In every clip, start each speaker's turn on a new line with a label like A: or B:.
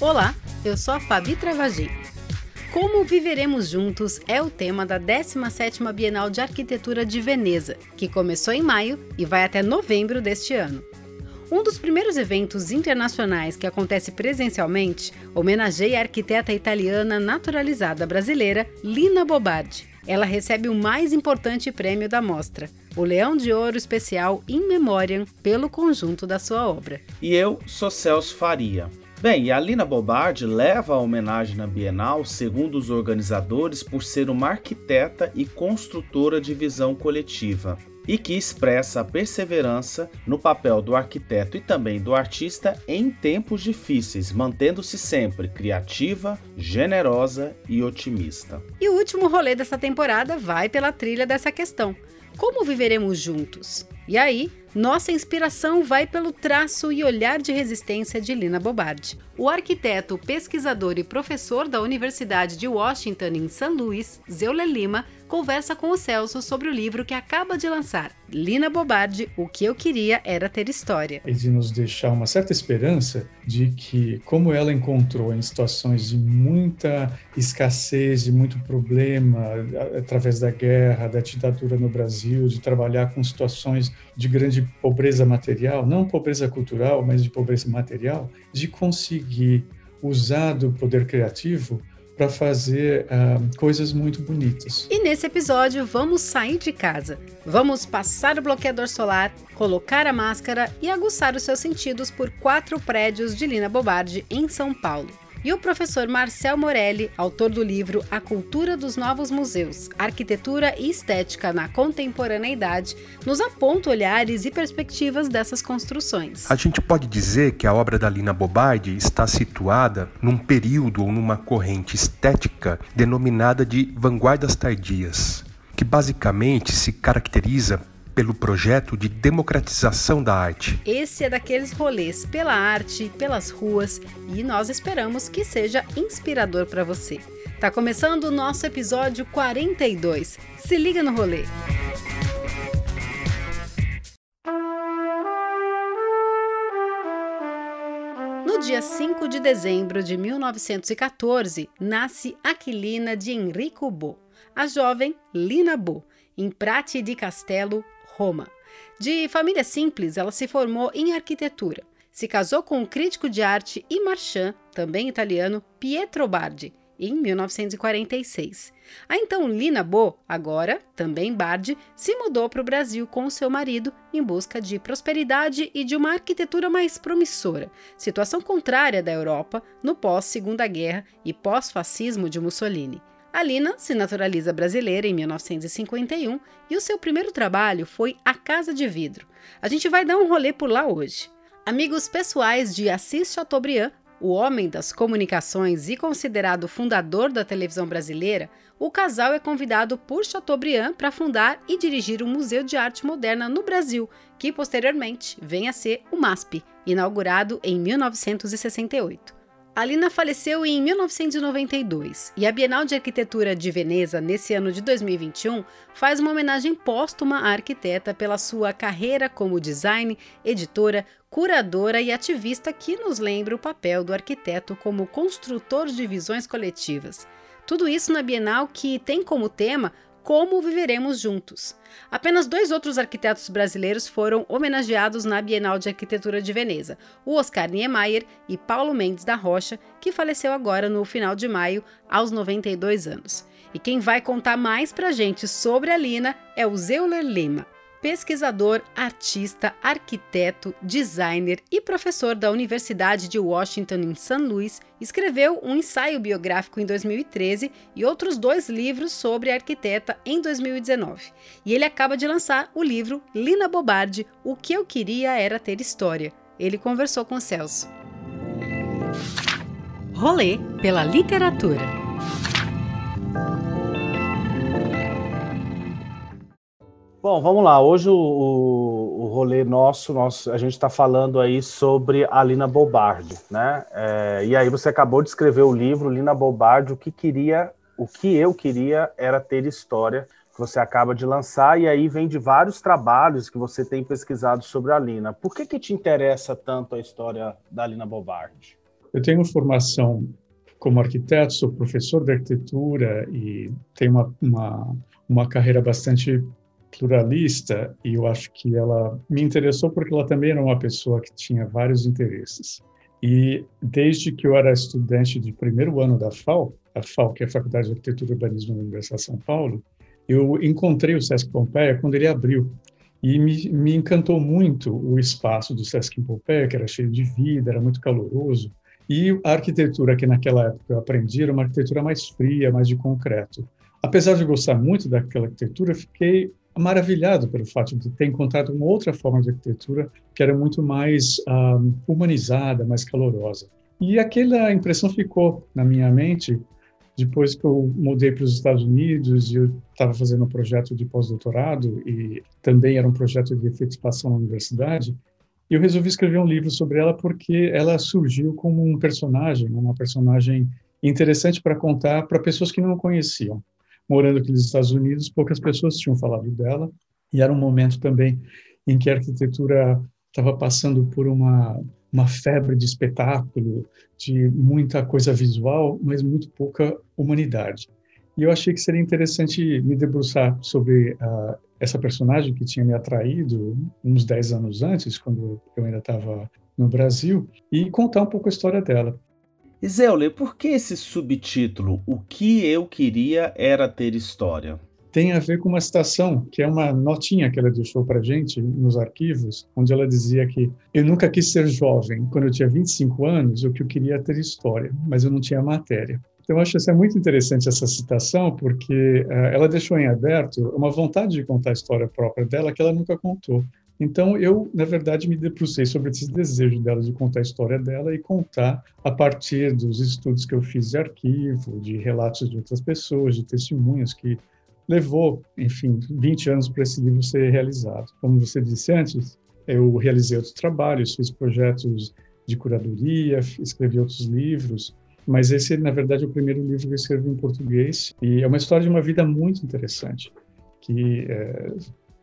A: Olá, eu sou a Fabi Travagi. Como viveremos juntos é o tema da 17ª Bienal de Arquitetura de Veneza, que começou em maio e vai até novembro deste ano. Um dos primeiros eventos internacionais que acontece presencialmente homenageia a arquiteta italiana naturalizada brasileira Lina Bobardi. Ela recebe o mais importante prêmio da mostra, o Leão de Ouro Especial In Memoriam, pelo conjunto da sua obra.
B: E eu sou Celso Faria. Bem, a Lina Bobardi leva a homenagem na Bienal, segundo os organizadores, por ser uma arquiteta e construtora de visão coletiva e que expressa a perseverança no papel do arquiteto e também do artista em tempos difíceis, mantendo-se sempre criativa, generosa e otimista.
A: E o último rolê dessa temporada vai pela trilha dessa questão. Como viveremos juntos? E aí, nossa inspiração vai pelo traço e olhar de resistência de Lina Bobardi. O arquiteto, pesquisador e professor da Universidade de Washington em São Luís, Zeule Lima, conversa com o Celso sobre o livro que acaba de lançar, Lina Bobardi, O que eu queria era ter história.
C: E de nos deixar uma certa esperança de que, como ela encontrou em situações de muita escassez, de muito problema, através da guerra, da ditadura no Brasil, de trabalhar com situações de grande pobreza material, não pobreza cultural, mas de pobreza material, de conseguir usar do poder criativo para fazer uh, coisas muito bonitas.
A: E nesse episódio vamos sair de casa. Vamos passar o bloqueador solar, colocar a máscara e aguçar os seus sentidos por quatro prédios de Lina Bobardi em São Paulo e o professor Marcel Morelli, autor do livro A Cultura dos Novos Museus, Arquitetura e Estética na Contemporaneidade, nos aponta olhares e perspectivas dessas construções.
D: A gente pode dizer que a obra da Lina Bobardi está situada num período ou numa corrente estética denominada de vanguardas tardias, que basicamente se caracteriza pelo projeto de democratização da arte.
A: Esse é daqueles rolês pela arte, pelas ruas e nós esperamos que seja inspirador para você. Tá começando o nosso episódio 42. Se liga no rolê. No dia 5 de dezembro de 1914, nasce Aquilina de Enrico Bo, a jovem Lina Bo, em Prati di Castello, Roma. De família simples, ela se formou em arquitetura. Se casou com o crítico de arte e marchand, também italiano, Pietro Bardi, em 1946. A então Lina Bo, agora também Bardi, se mudou para o Brasil com seu marido em busca de prosperidade e de uma arquitetura mais promissora, situação contrária da Europa no pós-Segunda Guerra e pós-fascismo de Mussolini. Alina se naturaliza brasileira em 1951 e o seu primeiro trabalho foi A Casa de Vidro. A gente vai dar um rolê por lá hoje. Amigos pessoais de Assis Chateaubriand, o homem das comunicações e considerado fundador da televisão brasileira, o casal é convidado por Chateaubriand para fundar e dirigir o Museu de Arte Moderna no Brasil, que posteriormente vem a ser o MASP, inaugurado em 1968. Alina faleceu em 1992 e a Bienal de Arquitetura de Veneza, nesse ano de 2021, faz uma homenagem póstuma à arquiteta pela sua carreira como design, editora, curadora e ativista que nos lembra o papel do arquiteto como construtor de visões coletivas. Tudo isso na Bienal que tem como tema como Viveremos Juntos. Apenas dois outros arquitetos brasileiros foram homenageados na Bienal de Arquitetura de Veneza: o Oscar Niemeyer e Paulo Mendes da Rocha, que faleceu agora no final de maio, aos 92 anos. E quem vai contar mais pra gente sobre a Lina é o Zeuler Lima pesquisador, artista, arquiteto, designer e professor da Universidade de Washington em St. Louis, escreveu um ensaio biográfico em 2013 e outros dois livros sobre a arquiteta em 2019. E ele acaba de lançar o livro Lina Bobardi, O que eu queria era ter história. Ele conversou com Celso. Rolê pela literatura.
B: Bom, vamos lá. Hoje o, o, o rolê nosso, nosso a gente está falando aí sobre a Lina Bobardi, né? É, e aí você acabou de escrever o livro Lina Bobardi, o que queria, o que eu queria era ter história, que você acaba de lançar, e aí vem de vários trabalhos que você tem pesquisado sobre a Lina. Por que, que te interessa tanto a história da Lina Bobardi?
C: Eu tenho formação como arquiteto, sou professor de arquitetura e tenho uma, uma, uma carreira bastante pluralista e eu acho que ela me interessou porque ela também era uma pessoa que tinha vários interesses. E desde que eu era estudante de primeiro ano da FAO, a FAO, que é a Faculdade de Arquitetura e Urbanismo da Universidade de São Paulo, eu encontrei o Sesc Pompeia quando ele abriu. E me, me encantou muito o espaço do Sesc Pompeia, que era cheio de vida, era muito caloroso. E a arquitetura que naquela época eu aprendi era uma arquitetura mais fria, mais de concreto. Apesar de gostar muito daquela arquitetura, fiquei maravilhado pelo fato de ter encontrado uma outra forma de arquitetura que era muito mais um, humanizada, mais calorosa. E aquela impressão ficou na minha mente depois que eu mudei para os Estados Unidos e eu estava fazendo um projeto de pós-doutorado e também era um projeto de efetivação na universidade. Eu resolvi escrever um livro sobre ela porque ela surgiu como um personagem, uma personagem interessante para contar para pessoas que não conheciam morando aqui nos Estados Unidos, poucas pessoas tinham falado dela, e era um momento também em que a arquitetura estava passando por uma, uma febre de espetáculo, de muita coisa visual, mas muito pouca humanidade. E eu achei que seria interessante me debruçar sobre uh, essa personagem que tinha me atraído uns 10 anos antes, quando eu ainda estava no Brasil, e contar um pouco a história dela.
B: Zéuler, por que esse subtítulo? O que eu queria era ter história?
C: Tem a ver com uma citação, que é uma notinha que ela deixou para gente nos arquivos, onde ela dizia que eu nunca quis ser jovem. Quando eu tinha 25 anos, o que eu queria era ter história, mas eu não tinha matéria. Então, eu acho essa muito interessante essa citação, porque uh, ela deixou em aberto uma vontade de contar a história própria dela que ela nunca contou. Então, eu, na verdade, me debrucei sobre esse desejo dela de contar a história dela e contar a partir dos estudos que eu fiz de arquivo, de relatos de outras pessoas, de testemunhas que levou, enfim, 20 anos para esse livro ser realizado. Como você disse antes, eu realizei outros trabalhos, fiz projetos de curadoria, escrevi outros livros, mas esse, na verdade, é o primeiro livro que eu escrevi em português e é uma história de uma vida muito interessante, que é,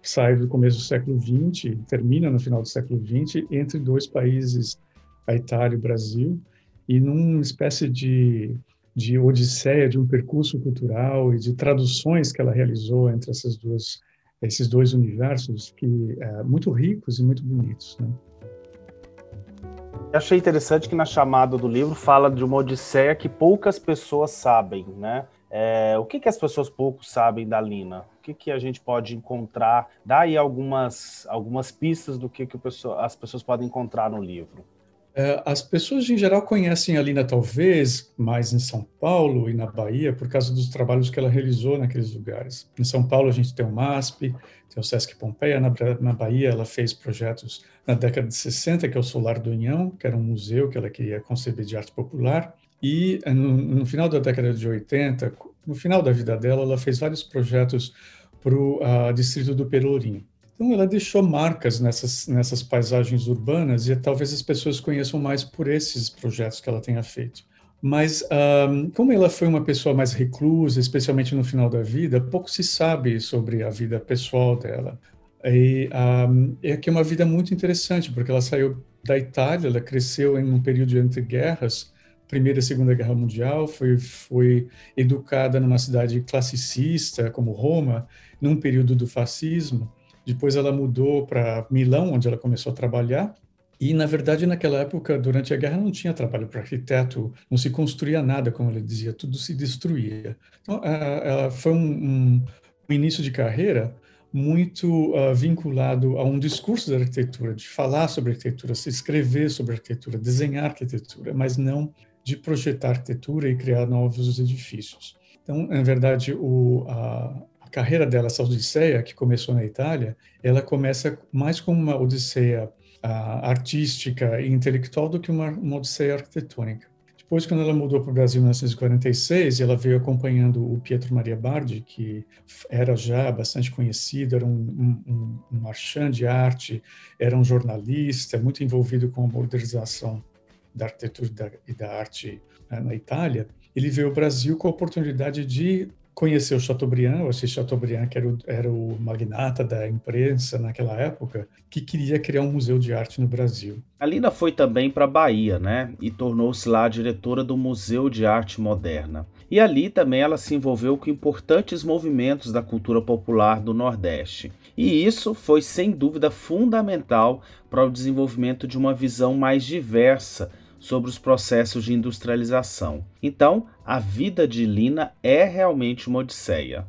C: sai do começo do século XX, termina no final do século XX, entre dois países, a Itália e o Brasil, e numa espécie de, de odisseia, de um percurso cultural e de traduções que ela realizou entre essas duas, esses dois universos, que é, muito ricos e muito bonitos. Né?
B: achei interessante que na chamada do livro fala de uma odisseia que poucas pessoas sabem, né? É, o que, que as pessoas pouco sabem da Lina? Que, que a gente pode encontrar? Dá aí algumas, algumas pistas do que, que pessoa, as pessoas podem encontrar no livro.
C: É, as pessoas em geral conhecem a Lina talvez mais em São Paulo e na Bahia por causa dos trabalhos que ela realizou naqueles lugares. Em São Paulo a gente tem o MASP, tem o Sesc Pompeia, na, na Bahia ela fez projetos na década de 60, que é o Solar do União, que era um museu que ela queria conceber de arte popular, e eh, no, no, final da década de 80, no final da vida dela, ela fez vários projetos para o uh, distrito do Pelourinho. Então, ela deixou marcas nessas, nessas paisagens urbanas e talvez as pessoas conheçam mais por esses projetos que ela tenha feito. Mas, um, como ela foi uma pessoa mais reclusa, especialmente no final da vida, pouco se sabe sobre a vida pessoal dela. E um, é que é uma vida muito interessante, porque ela saiu da Itália, ela cresceu em um período entre guerras, Primeira e Segunda Guerra Mundial, foi, foi educada numa cidade classicista como Roma, num período do fascismo. Depois ela mudou para Milão, onde ela começou a trabalhar. E, na verdade, naquela época, durante a guerra, não tinha trabalho para arquiteto, não se construía nada, como ele dizia, tudo se destruía. Então, ela foi um, um, início de carreira muito uh, vinculado a um discurso da arquitetura, de falar sobre arquitetura, se escrever sobre arquitetura, desenhar arquitetura, mas não de projetar arquitetura e criar novos edifícios. Então, na verdade, o, a, a, carreira dela, essa odisseia que começou na Itália, ela começa mais como uma odisseia a, artística e intelectual do que uma, uma odisseia arquitetônica. Depois, quando ela mudou para o Brasil em 1946, ela veio acompanhando o Pietro Maria Bardi, que era já bastante conhecido, era um, um, um marchand de arte, era um jornalista, muito envolvido com a modernização da arquitetura e da arte né, na Itália. Ele veio ao Brasil com a oportunidade de conheceu Chateaubriand, o Assis Chateaubriand, que era o, era o magnata da imprensa naquela época, que queria criar um museu de arte no Brasil.
B: A Lina foi também para Bahia, né? E tornou-se lá a diretora do Museu de Arte Moderna. E ali também ela se envolveu com importantes movimentos da cultura popular do Nordeste. E isso foi sem dúvida fundamental para o desenvolvimento de uma visão mais diversa sobre os processos de industrialização. Então, a vida de Lina é realmente uma odisseia.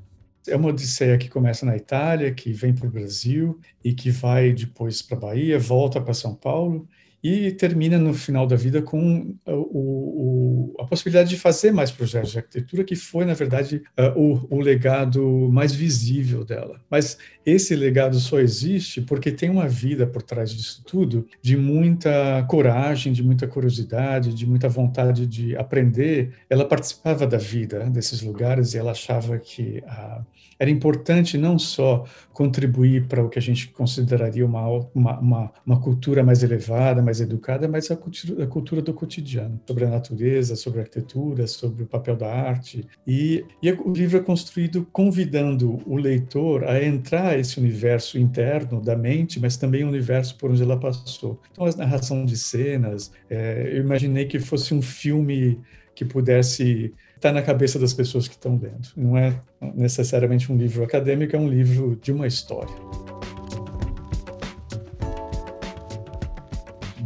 C: É uma odisseia que começa na Itália, que vem para o Brasil e que vai depois para Bahia, volta para São Paulo e termina no final da vida com uh, o, o, a possibilidade de fazer mais projetos de arquitetura, que foi, na verdade, uh, o, o, legado mais visível dela. Mas esse legado só existe porque tem uma vida por trás disso tudo, de muita coragem, de muita curiosidade, de muita vontade de aprender. Ela participava da vida desses lugares e ela achava que a era importante não só contribuir para o que a gente consideraria uma, uma, uma, uma cultura mais elevada, mais educada, mas a cultura, a cultura, do cotidiano, sobre a natureza, sobre a arquitetura, sobre o papel da arte. E, e o livro é construído convidando o leitor a entrar nesse universo interno da mente, mas também o universo por onde ela passou. Então, a narração de cenas, é, eu imaginei que fosse um filme que pudesse está na cabeça das pessoas que estão lendo. Não é necessariamente um livro acadêmico, é um livro de uma história.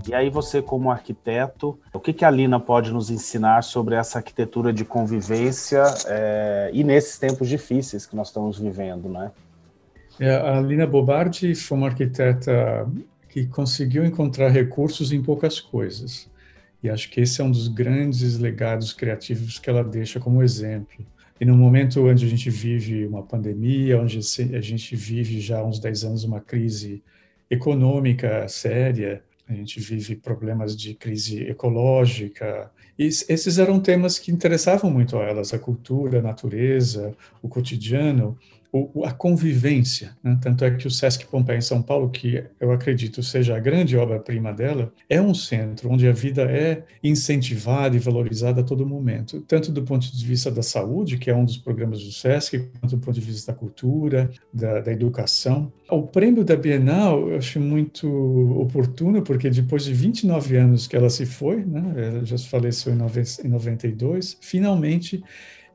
B: E aí você, como arquiteto, o que, que a Lina pode nos ensinar sobre essa arquitetura de convivência é, e nesses tempos difíceis que nós estamos vivendo, né?
C: É, a Lina Bobardi foi uma arquiteta que conseguiu encontrar recursos em poucas coisas. E acho que esse é um dos grandes legados criativos que ela deixa como exemplo. E no momento onde a gente vive uma pandemia, onde a gente vive já há uns 10 anos uma crise econômica séria, a gente vive problemas de crise ecológica. E esses eram temas que interessavam muito a elas, a cultura, a natureza, o cotidiano o, a convivência. Né? Tanto é que o Sesc Pompeia em São Paulo, que eu acredito seja a grande obra-prima dela, é um centro onde a vida é incentivada e valorizada a todo momento, tanto do ponto de vista da saúde, que é um dos programas do Sesc, quanto do ponto de vista da cultura, da, da educação. O prêmio da Bienal eu acho muito oportuno, porque depois de 29 anos que ela se foi, né? ela já faleceu em 92, finalmente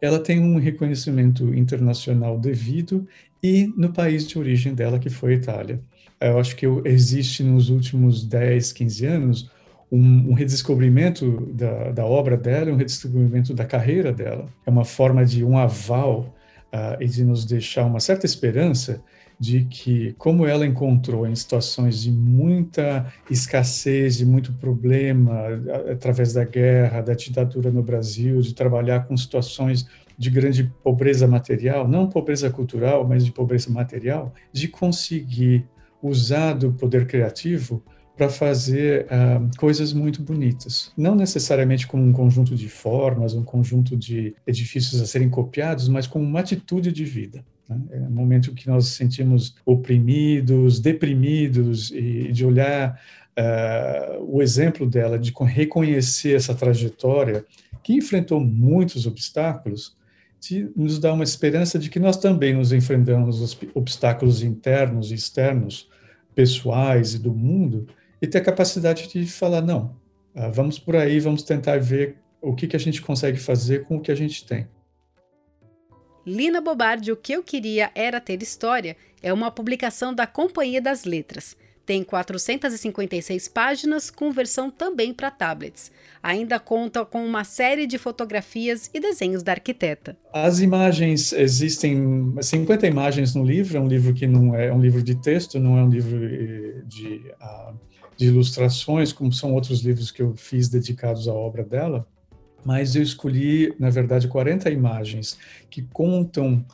C: ela tem um reconhecimento internacional devido e no país de origem dela, que foi a Itália. Eu acho que existe nos últimos 10, 15 anos um, um redescobrimento da, da, obra dela, um redescobrimento da carreira dela. É uma forma de um aval uh, e de nos deixar uma certa esperança de que, como ela encontrou em situações de muita escassez, de muito problema, através da guerra, da ditadura no Brasil, de trabalhar com situações de grande pobreza material, não pobreza cultural, mas de pobreza material, de conseguir usar do poder criativo para fazer uh, coisas muito bonitas. Não necessariamente como um conjunto de formas, um conjunto de edifícios a serem copiados, mas como uma atitude de vida. Né? É um momento que nós sentimos oprimidos, deprimidos, e de olhar uh, o exemplo dela, de reconhecer essa trajetória, que enfrentou muitos obstáculos, de nos dá uma esperança de que nós também nos enfrentamos os obstáculos internos e externos, pessoais e do mundo, e ter a capacidade de falar: não, uh, vamos por aí, vamos tentar ver o que, que a gente consegue fazer com o que a gente tem.
A: Lina Bobardi, O que eu queria era ter história, é uma publicação da Companhia das Letras. Tem 456 páginas, com versão também para tablets. Ainda conta com uma série de fotografias e desenhos da arquiteta.
C: As imagens, existem 50 imagens no livro, é um livro que não é, é um livro de texto, não é um livro eh, de, ah, de ilustrações, como são outros livros que eu fiz dedicados à obra dela mas eu escolhi, na verdade, 40 imagens que contam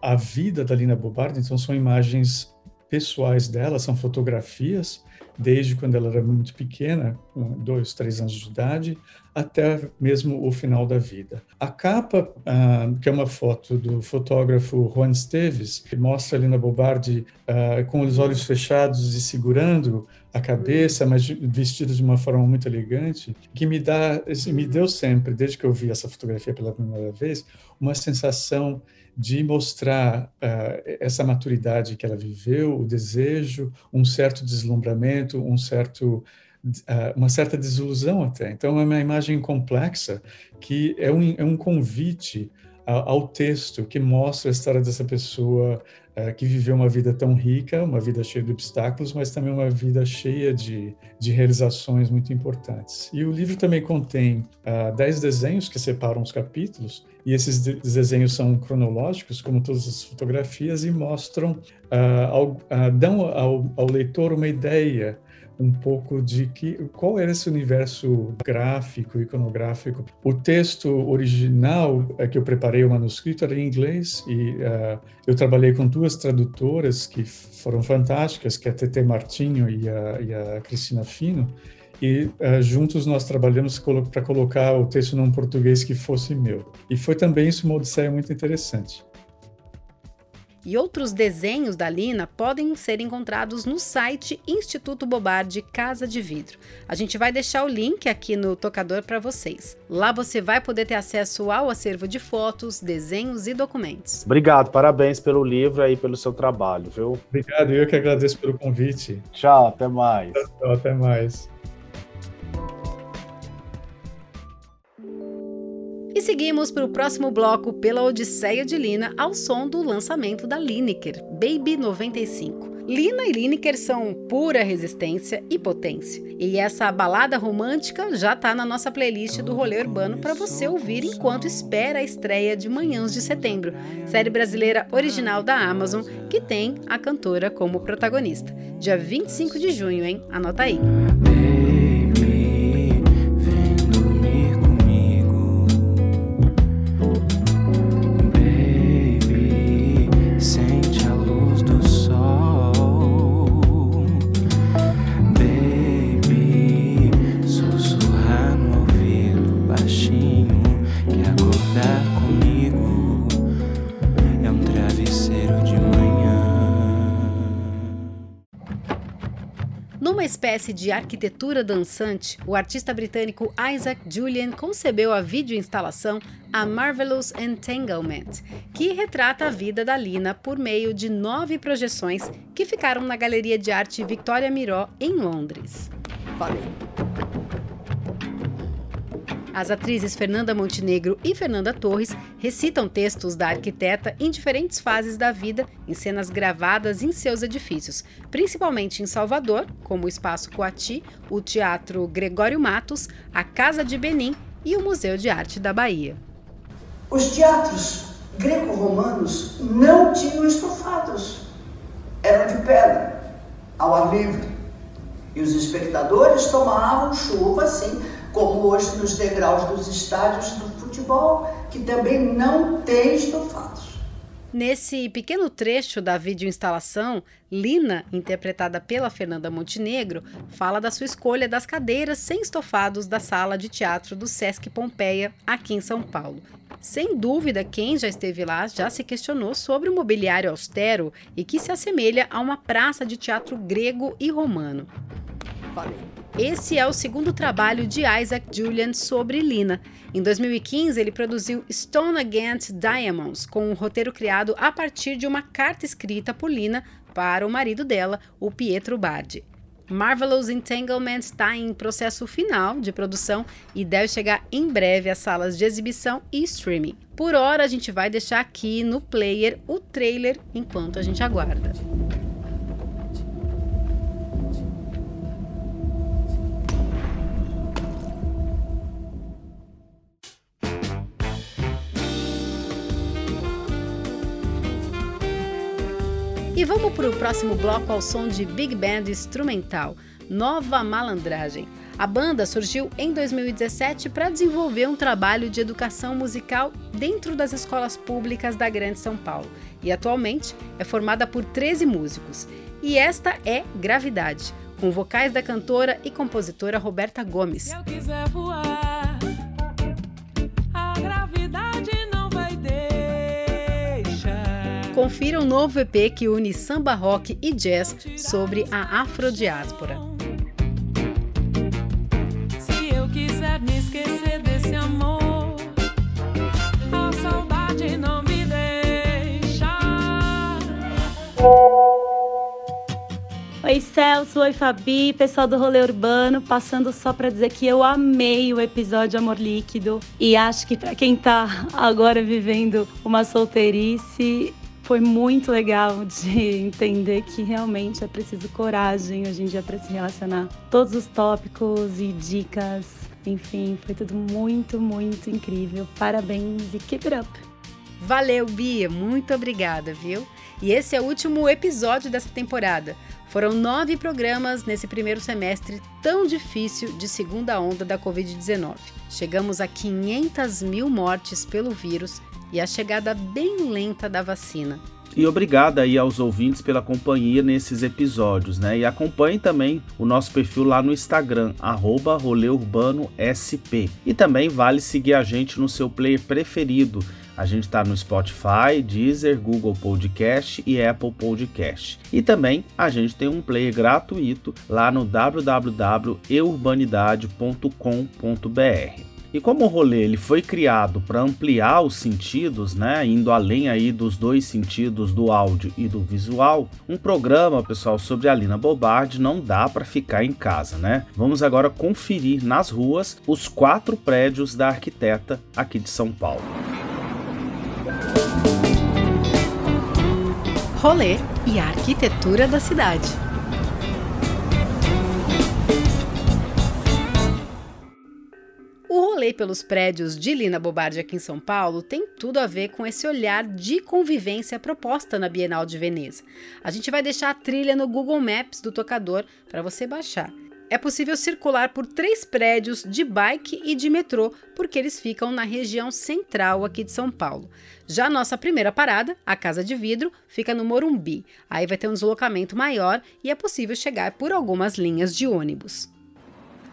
C: a vida da Lina Bobardi, então são imagens pessoais dela, são fotografias desde quando ela era muito pequena, com dois, três anos de idade, até mesmo o final da vida. A capa, ah, que é uma foto do fotógrafo Juan Esteves, que mostra a Lina Bobardi ah, com os olhos fechados e segurando a cabeça, mas vestida de uma forma muito elegante, que me dá, assim, me deu sempre, desde que eu vi essa fotografia pela primeira vez, uma sensação de mostrar uh, essa maturidade que ela viveu, o desejo, um certo deslumbramento, um certo uh, uma certa desilusão até. Então é uma imagem complexa que é um, é um convite ao texto que mostra a história dessa pessoa uh, que viveu uma vida tão rica, uma vida cheia de obstáculos, mas também uma vida cheia de, de realizações muito importantes. E o livro também contém uh, dez desenhos que separam os capítulos, e esses desenhos são cronológicos, como todas as fotografias, e mostram, ao, dão ao, ao leitor uma ideia um pouco de que qual era esse universo gráfico, iconográfico. O texto original é que eu preparei o manuscrito era em inglês e uh, eu trabalhei com duas tradutoras que foram fantásticas, que é a Tete Martinho e a, e a Cristina Fino. E uh, juntos nós trabalhamos para colocar o texto num português que fosse meu. E foi também isso uma odisseia muito interessante
A: e outros desenhos da Lina podem ser encontrados no site Instituto Bobardi Casa de Vidro. A gente vai deixar o link aqui no tocador para vocês. Lá você vai poder ter acesso ao acervo de fotos, desenhos e documentos.
B: Obrigado, parabéns pelo livro e pelo seu trabalho, viu?
C: Obrigado, eu que agradeço pelo convite.
B: Tchau, até mais.
C: Tchau, até mais.
A: E seguimos para o próximo bloco pela Odisseia de Lina ao som do lançamento da Lineker, Baby 95. Lina e Lineker são pura resistência e potência. E essa balada romântica já está na nossa playlist do Rolê Urbano para você ouvir enquanto espera a estreia de Manhãs de Setembro, série brasileira original da Amazon que tem a cantora como protagonista. Dia 25 de junho, hein? Anota aí. Espécie de arquitetura dançante, o artista britânico Isaac Julian concebeu a videoinstalação A Marvelous Entanglement, que retrata a vida da Lina por meio de nove projeções que ficaram na Galeria de Arte Victoria Miró, em Londres. Valeu! As atrizes Fernanda Montenegro e Fernanda Torres recitam textos da arquiteta em diferentes fases da vida, em cenas gravadas em seus edifícios, principalmente em Salvador, como o Espaço Coati, o Teatro Gregório Matos, a Casa de Benim e o Museu de Arte da Bahia.
E: Os teatros greco-romanos não tinham estofados, eram de pedra, ao ar livre. E os espectadores tomavam chuva assim como hoje nos degraus dos estádios do futebol, que também não tem estofados.
A: Nesse pequeno trecho da videoinstalação, Lina, interpretada pela Fernanda Montenegro, fala da sua escolha das cadeiras sem estofados da sala de teatro do Sesc Pompeia, aqui em São Paulo. Sem dúvida, quem já esteve lá já se questionou sobre o mobiliário austero e que se assemelha a uma praça de teatro grego e romano. Esse é o segundo trabalho de Isaac Julian sobre Lina. Em 2015, ele produziu Stone Against Diamonds, com um roteiro criado a partir de uma carta escrita por Lina para o marido dela, o Pietro Bardi. Marvelous Entanglement está em processo final de produção e deve chegar em breve às salas de exibição e streaming. Por hora, a gente vai deixar aqui no player o trailer enquanto a gente aguarda. E vamos para o próximo bloco ao som de Big Band instrumental, Nova Malandragem. A banda surgiu em 2017 para desenvolver um trabalho de educação musical dentro das escolas públicas da Grande São Paulo e atualmente é formada por 13 músicos. E esta é Gravidade, com vocais da cantora e compositora Roberta Gomes. Confira um novo EP que une samba rock e jazz sobre a afrodiáspora.
F: Oi Celso, oi Fabi, pessoal do Rolê Urbano, passando só para dizer que eu amei o episódio Amor Líquido e acho que para quem tá agora vivendo uma solteirice, foi muito legal de entender que realmente é preciso coragem hoje em dia para se relacionar. Todos os tópicos e dicas, enfim, foi tudo muito, muito incrível. Parabéns e keep it up!
A: Valeu, Bia, muito obrigada, viu? E esse é o último episódio dessa temporada. Foram nove programas nesse primeiro semestre tão difícil de segunda onda da Covid-19. Chegamos a 500 mil mortes pelo vírus e a chegada bem lenta da vacina.
B: E obrigado aí aos ouvintes pela companhia nesses episódios, né? E acompanhe também o nosso perfil lá no Instagram, arroba SP. E também vale seguir a gente no seu player preferido. A gente está no Spotify, Deezer, Google Podcast e Apple Podcast. E também a gente tem um player gratuito lá no www.eurbanidade.com.br. E como o rolê ele foi criado para ampliar os sentidos, né, indo além aí dos dois sentidos do áudio e do visual, um programa, pessoal, sobre a Lina Bobardi não dá para ficar em casa, né? Vamos agora conferir nas ruas os quatro prédios da arquiteta aqui de São Paulo.
A: Rolê e a arquitetura da cidade. Rolê pelos prédios de Lina Bobardi aqui em São Paulo tem tudo a ver com esse olhar de convivência proposta na Bienal de Veneza. A gente vai deixar a trilha no Google Maps do tocador para você baixar. É possível circular por três prédios de bike e de metrô, porque eles ficam na região central aqui de São Paulo. Já a nossa primeira parada, a Casa de Vidro, fica no Morumbi. Aí vai ter um deslocamento maior e é possível chegar por algumas linhas de ônibus.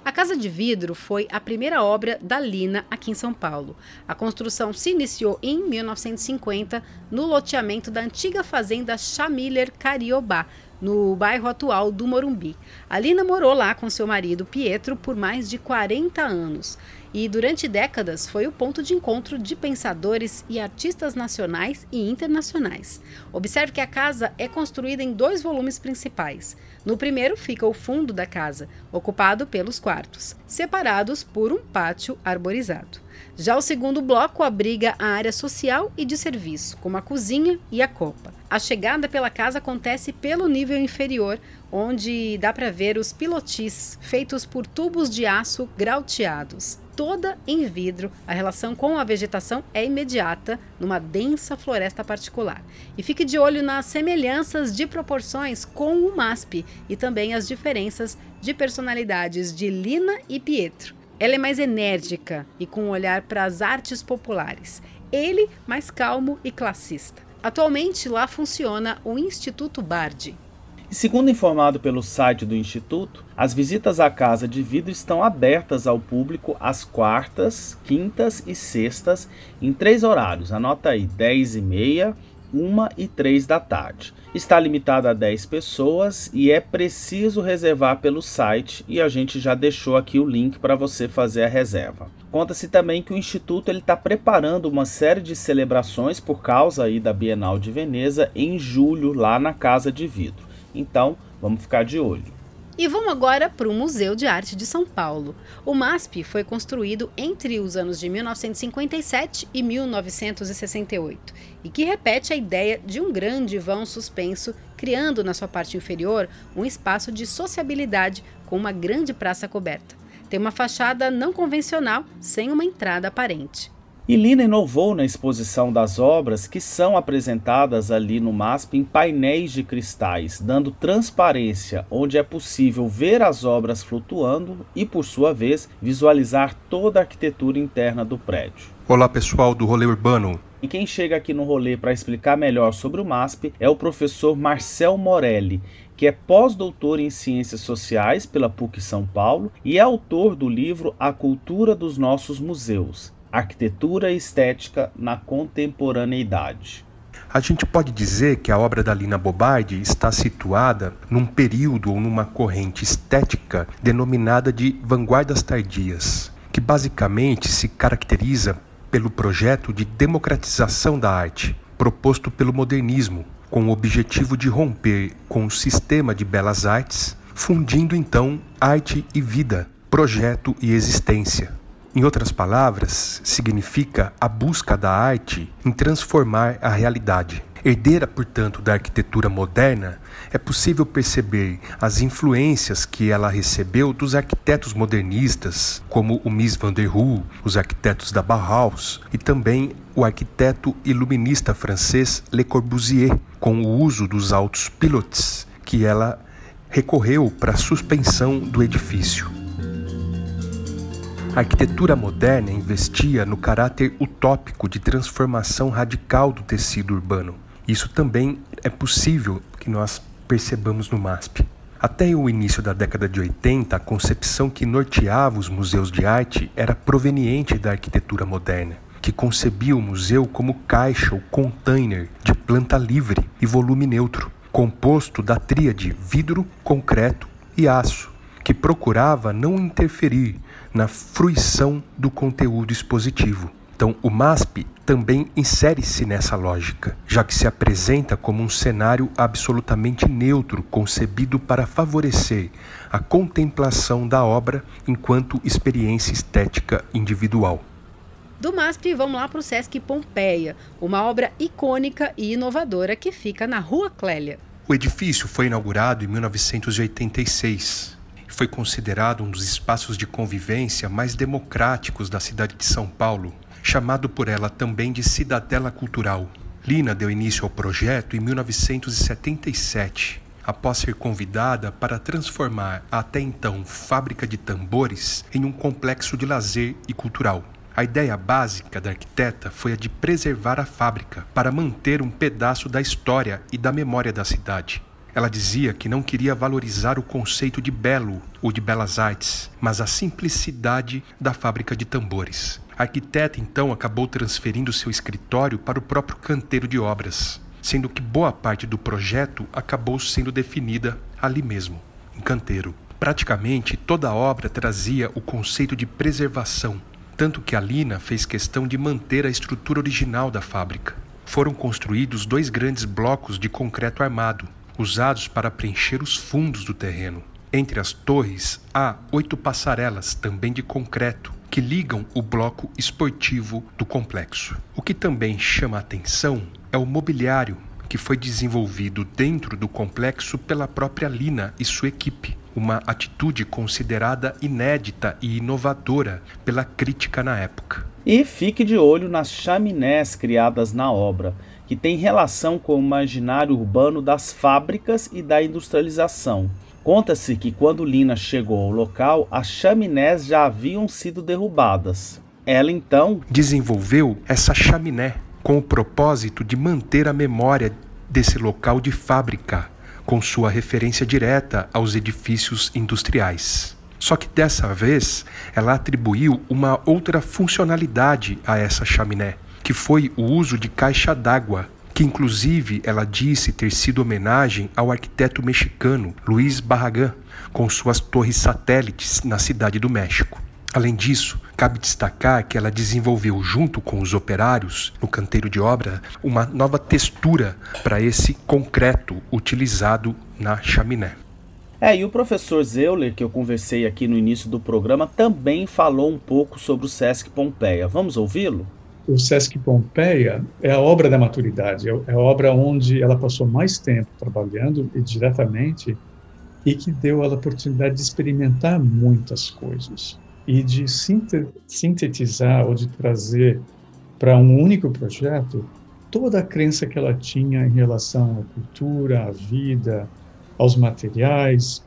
A: A Casa de Vidro foi a primeira obra da Lina aqui em São Paulo. A construção se iniciou em 1950 no loteamento da antiga fazenda Chamiller Cariobá, no bairro atual do Morumbi. A Lina morou lá com seu marido Pietro por mais de 40 anos e durante décadas foi o ponto de encontro de pensadores e artistas nacionais e internacionais. Observe que a casa é construída em dois volumes principais. No primeiro fica o fundo da casa, ocupado pelos quartos, separados por um pátio arborizado. Já o segundo bloco abriga a área social e de serviço, como a cozinha e a copa. A chegada pela casa acontece pelo nível inferior, onde dá para ver os pilotis feitos por tubos de aço grauteados toda em vidro, a relação com a vegetação é imediata, numa densa floresta particular. E fique de olho nas semelhanças de proporções com o MASP e também as diferenças de personalidades de Lina e Pietro. Ela é mais enérgica e com um olhar para as artes populares. Ele, mais calmo e classista. Atualmente lá funciona o Instituto Bardi.
B: Segundo informado pelo site do Instituto, as visitas à Casa de Vidro estão abertas ao público às quartas, quintas e sextas, em três horários. Anota aí, 10 e meia, 1 e 3 da tarde. Está limitado a 10 pessoas e é preciso reservar pelo site e a gente já deixou aqui o link para você fazer a reserva. Conta-se também que o Instituto está preparando uma série de celebrações por causa aí da Bienal de Veneza em julho lá na Casa de Vidro. Então, vamos ficar de olho.
A: E vamos agora para o Museu de Arte de São Paulo. O MASP foi construído entre os anos de 1957 e 1968 e que repete a ideia de um grande vão suspenso, criando na sua parte inferior um espaço de sociabilidade com uma grande praça coberta. Tem uma fachada não convencional, sem uma entrada aparente.
B: E Lina inovou na exposição das obras que são apresentadas ali no MASP em painéis de cristais, dando transparência, onde é possível ver as obras flutuando e, por sua vez, visualizar toda a arquitetura interna do prédio.
D: Olá pessoal do Rolê Urbano.
B: E quem chega aqui no rolê para explicar melhor sobre o MASP é o professor Marcel Morelli, que é pós-doutor em Ciências Sociais pela PUC São Paulo e é autor do livro A Cultura dos Nossos Museus: Arquitetura Estética na Contemporaneidade.
D: A gente pode dizer que a obra da Lina Bobardi está situada num período ou numa corrente estética denominada de vanguardas tardias, que basicamente se caracteriza pelo projeto de democratização da arte, proposto pelo modernismo, com o objetivo de romper com o sistema de belas artes, fundindo então arte e vida, projeto e existência. Em outras palavras, significa a busca da arte em transformar a realidade. Herdeira, portanto, da arquitetura moderna, é possível perceber as influências que ela recebeu dos arquitetos modernistas, como o Mies van der Rohe, os arquitetos da Bauhaus, e também o arquiteto iluminista francês Le Corbusier, com o uso dos altos pilotes, que ela recorreu para a suspensão do edifício. A arquitetura moderna investia no caráter utópico de transformação radical do tecido urbano. Isso também é possível que nós percebamos no MASP. Até o início da década de 80, a concepção que norteava os museus de arte era proveniente da arquitetura moderna, que concebia o museu como caixa ou container de planta livre e volume neutro, composto da tríade vidro, concreto e aço, que procurava não interferir na fruição do conteúdo expositivo. Então, o MASP também insere-se nessa lógica, já que se apresenta como um cenário absolutamente neutro, concebido para favorecer a contemplação da obra enquanto experiência estética individual.
A: Do MASP, vamos lá para o Sesc Pompeia, uma obra icônica e inovadora que fica na Rua Clélia.
D: O edifício foi inaugurado em 1986 foi considerado um dos espaços de convivência mais democráticos da cidade de São Paulo, chamado por ela também de Cidadela Cultural. Lina deu início ao projeto em 1977, após ser convidada para transformar a até então fábrica de tambores em um complexo de lazer e cultural. A ideia básica da arquiteta foi a de preservar a fábrica para manter um pedaço da história e da memória da cidade. Ela dizia que não queria valorizar o conceito de belo ou de belas artes, mas a simplicidade da fábrica de tambores. A arquiteta então acabou transferindo seu escritório para o próprio canteiro de obras, sendo que boa parte do projeto acabou sendo definida ali mesmo, em canteiro. Praticamente toda a obra trazia o conceito de preservação, tanto que a Lina fez questão de manter a estrutura original da fábrica. Foram construídos dois grandes blocos de concreto armado, usados para preencher os fundos do terreno. Entre as torres há oito passarelas, também de concreto, que ligam o bloco esportivo do complexo. O que também chama atenção é o mobiliário que foi desenvolvido dentro do complexo pela própria Lina e sua equipe, uma atitude considerada inédita e inovadora pela crítica na época.
B: E fique de olho nas chaminés criadas na obra que tem relação com o imaginário urbano das fábricas e da industrialização. Conta-se que quando Lina chegou ao local, as chaminés já haviam sido derrubadas. Ela então
D: desenvolveu essa chaminé com o propósito de manter a memória desse local de fábrica, com sua referência direta aos edifícios industriais. Só que dessa vez ela atribuiu uma outra funcionalidade a essa chaminé que foi o uso de caixa d'água, que inclusive ela disse ter sido homenagem ao arquiteto mexicano Luiz Barragán, com suas torres satélites na cidade do México. Além disso, cabe destacar que ela desenvolveu, junto com os operários no canteiro de obra, uma nova textura para esse concreto utilizado na chaminé.
B: É, e o professor Zeuler, que eu conversei aqui no início do programa, também falou um pouco sobre o Sesc Pompeia. Vamos ouvi-lo?
C: O Sesc Pompeia é a obra da maturidade, é, é a obra onde ela passou mais tempo trabalhando e diretamente e que deu ela a oportunidade de experimentar muitas coisas e de sintetizar ou de trazer para um único projeto toda a crença que ela tinha em relação à cultura, à vida, aos materiais,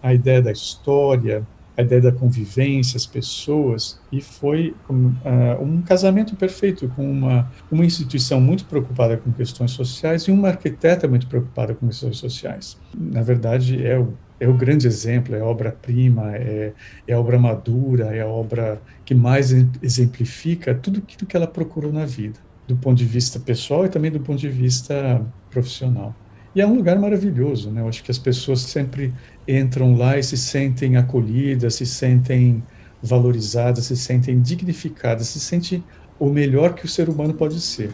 C: a ideia da história, a ideia da convivência, as pessoas, e foi um, uh, um casamento perfeito com uma, uma instituição muito preocupada com questões sociais e uma arquiteta muito preocupada com questões sociais. Na verdade, é o, é o grande exemplo, é a obra-prima, é, é obra madura, é a obra que mais exemplifica tudo aquilo que ela procurou na vida, do ponto de vista pessoal e também do ponto de vista profissional. E é um lugar maravilhoso, né? Eu acho que as pessoas sempre entram lá e se sentem acolhidas, se sentem valorizadas, se sentem dignificadas, se sentem o melhor que o ser humano pode ser.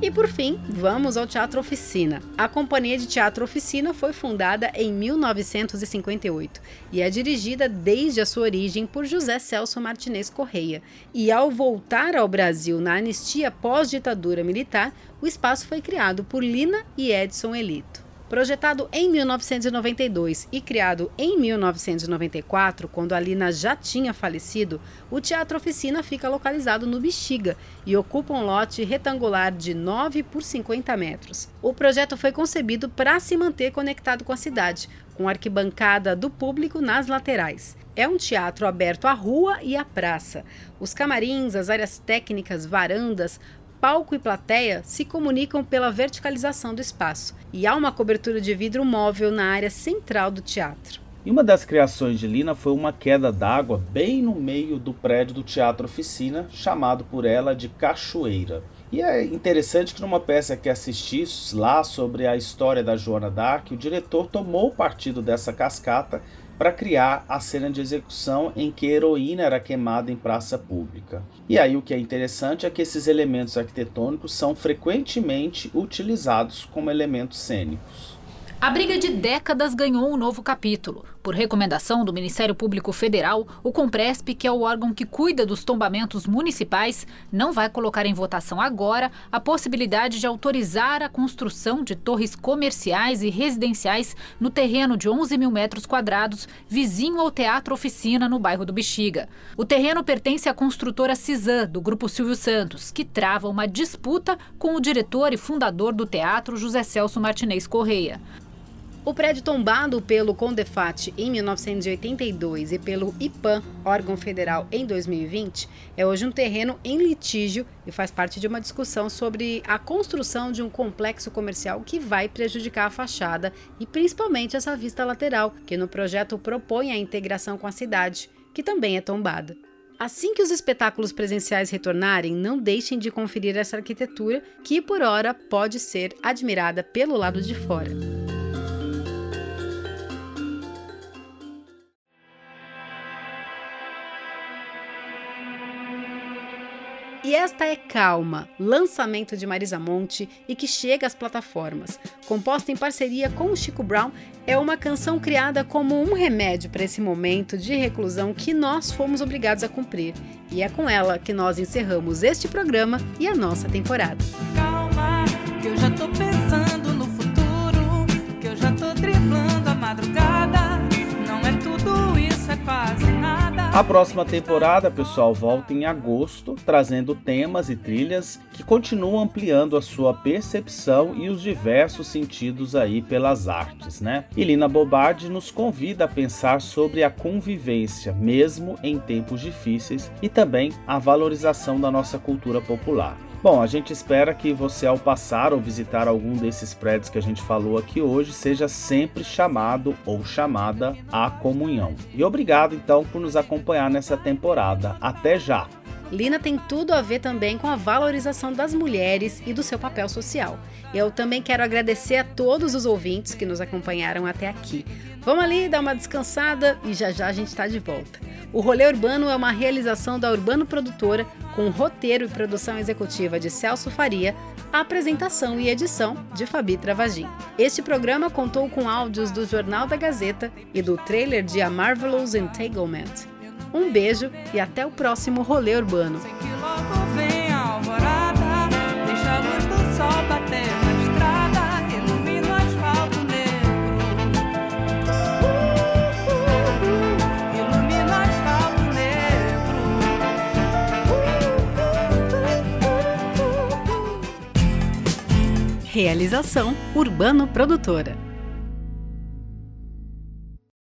A: E por fim, vamos ao Teatro Oficina. A Companhia de Teatro Oficina foi fundada em 1958 e é dirigida desde a sua origem por José Celso Martinez Correia. E ao voltar ao Brasil na anistia pós-ditadura militar, o espaço foi criado por Lina e Edson Elito. Projetado em 1992 e criado em 1994, quando a Lina já tinha falecido, o Teatro Oficina fica localizado no Bexiga e ocupa um lote retangular de 9 por 50 metros. O projeto foi concebido para se manter conectado com a cidade, com arquibancada do público nas laterais. É um teatro aberto à rua e à praça. Os camarins, as áreas técnicas, varandas, palco e plateia se comunicam pela verticalização do espaço e há uma cobertura de vidro móvel na área central do teatro.
B: E uma das criações de Lina foi uma queda d'água bem no meio do prédio do Teatro Oficina, chamado por ela de Cachoeira. E é interessante que numa peça que assisti lá sobre a história da Joana d'Arc, o diretor tomou partido dessa cascata para criar a cena de execução em que a heroína era queimada em praça pública. E aí o que é interessante é que esses elementos arquitetônicos são frequentemente utilizados como elementos cênicos.
G: A briga de décadas ganhou um novo capítulo. Por recomendação do Ministério Público Federal, o Compresp, que é o órgão que cuida dos tombamentos municipais, não vai colocar em votação agora a possibilidade de autorizar a construção de torres comerciais e residenciais no terreno de 11 mil metros quadrados, vizinho ao Teatro Oficina, no bairro do Bexiga. O terreno pertence à construtora Cisan, do Grupo Silvio Santos, que trava uma disputa com o diretor e fundador do teatro, José Celso Martinez Correia.
A: O prédio tombado pelo Condefat em 1982 e pelo IPAM, órgão federal, em 2020, é hoje um terreno em litígio e faz parte de uma discussão sobre a construção de um complexo comercial que vai prejudicar a fachada e principalmente essa vista lateral, que no projeto propõe a integração com a cidade, que também é tombada. Assim que os espetáculos presenciais retornarem, não deixem de conferir essa arquitetura, que por hora pode ser admirada pelo lado de fora. E esta é Calma, lançamento de Marisa Monte e que chega às plataformas. Composta em parceria com o Chico Brown, é uma canção criada como um remédio para esse momento de reclusão que nós fomos obrigados a cumprir. E é com ela que nós encerramos este programa e a nossa temporada.
H: Calma, que eu já tô pensando no futuro, que eu já tô driblando a madrugada. Não é tudo é quase nada.
B: A próxima temporada, pessoal, volta em agosto, trazendo temas e trilhas que continuam ampliando a sua percepção e os diversos sentidos aí pelas artes, né? E Lina Bobardi nos convida a pensar sobre a convivência, mesmo em tempos difíceis, e também a valorização da nossa cultura popular. Bom, a gente espera que você, ao passar ou visitar algum desses prédios que a gente falou aqui hoje, seja sempre chamado ou chamada à comunhão. E obrigado então por nos acompanhar nessa temporada. Até já!
A: Lina tem tudo a ver também com a valorização das mulheres e do seu papel social. Eu também quero agradecer a todos os ouvintes que nos acompanharam até aqui. Vamos ali dar uma descansada e já já a gente está de volta. O Rolê Urbano é uma realização da Urbano Produtora, com roteiro e produção executiva de Celso Faria, apresentação e edição de Fabi Travagin. Este programa contou com áudios do Jornal da Gazeta e do trailer de A Marvelous Entanglement. Um beijo e até o próximo Rolê Urbano. Realização Urbano Produtora.